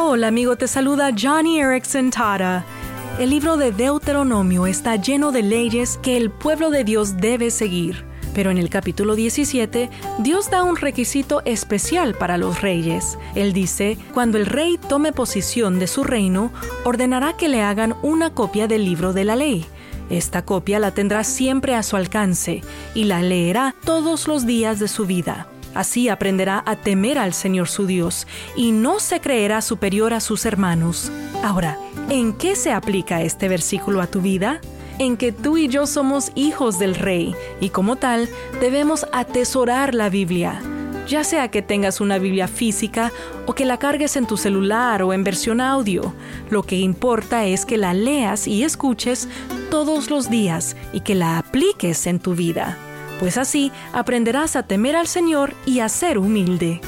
Hola amigo, te saluda Johnny Erickson Tara. El libro de Deuteronomio está lleno de leyes que el pueblo de Dios debe seguir. Pero en el capítulo 17, Dios da un requisito especial para los reyes. Él dice, cuando el rey tome posición de su reino, ordenará que le hagan una copia del libro de la ley. Esta copia la tendrá siempre a su alcance y la leerá todos los días de su vida. Así aprenderá a temer al Señor su Dios y no se creerá superior a sus hermanos. Ahora, ¿en qué se aplica este versículo a tu vida? En que tú y yo somos hijos del Rey y como tal debemos atesorar la Biblia. Ya sea que tengas una Biblia física o que la cargues en tu celular o en versión audio, lo que importa es que la leas y escuches todos los días y que la apliques en tu vida pues así aprenderás a temer al Señor y a ser humilde.